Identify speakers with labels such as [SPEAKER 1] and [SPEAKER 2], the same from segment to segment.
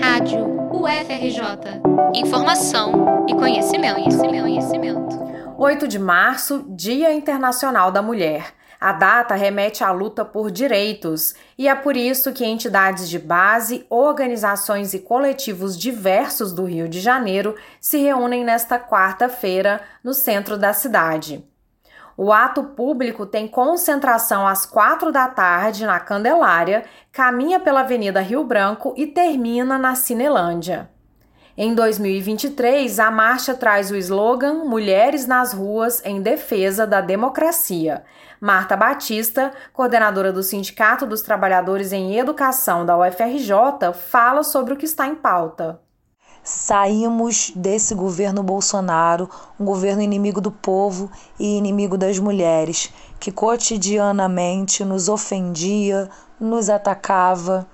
[SPEAKER 1] Rádio UFRJ. Informação e conhecimento, conhecimento, conhecimento.
[SPEAKER 2] 8 de março, Dia Internacional da Mulher. A data remete à luta por direitos e é por isso que entidades de base, organizações e coletivos diversos do Rio de Janeiro se reúnem nesta quarta-feira no centro da cidade. O ato público tem concentração às quatro da tarde na Candelária, caminha pela Avenida Rio Branco e termina na Cinelândia. Em 2023, a marcha traz o slogan Mulheres nas Ruas em Defesa da Democracia. Marta Batista, coordenadora do Sindicato dos Trabalhadores em Educação da UFRJ, fala sobre o que está em pauta.
[SPEAKER 3] Saímos desse governo Bolsonaro, um governo inimigo do povo e inimigo das mulheres, que cotidianamente nos ofendia, nos atacava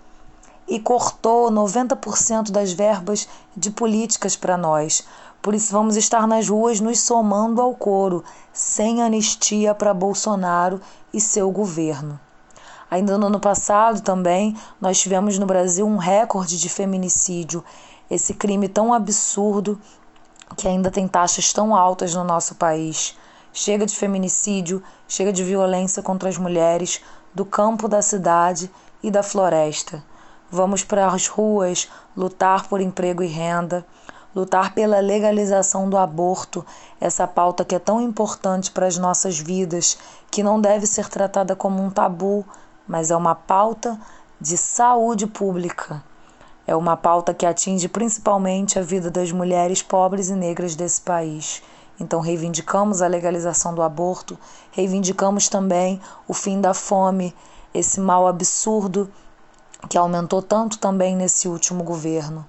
[SPEAKER 3] e cortou 90% das verbas de políticas para nós. Por isso vamos estar nas ruas nos somando ao coro, sem anistia para Bolsonaro e seu governo. Ainda no ano passado também, nós tivemos no Brasil um recorde de feminicídio esse crime tão absurdo que ainda tem taxas tão altas no nosso país. Chega de feminicídio, chega de violência contra as mulheres do campo da cidade e da floresta. Vamos para as ruas lutar por emprego e renda, lutar pela legalização do aborto, essa pauta que é tão importante para as nossas vidas, que não deve ser tratada como um tabu, mas é uma pauta de saúde pública. É uma pauta que atinge principalmente a vida das mulheres pobres e negras desse país. Então, reivindicamos a legalização do aborto, reivindicamos também o fim da fome, esse mal absurdo que aumentou tanto também nesse último governo.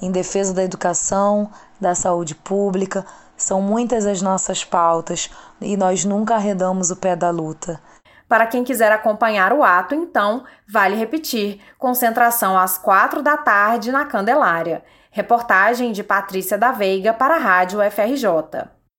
[SPEAKER 3] Em defesa da educação, da saúde pública, são muitas as nossas pautas e nós nunca arredamos o pé da luta.
[SPEAKER 2] Para quem quiser acompanhar o ato, então, vale repetir: concentração às quatro da tarde na Candelária. Reportagem de Patrícia da Veiga para a Rádio FRJ.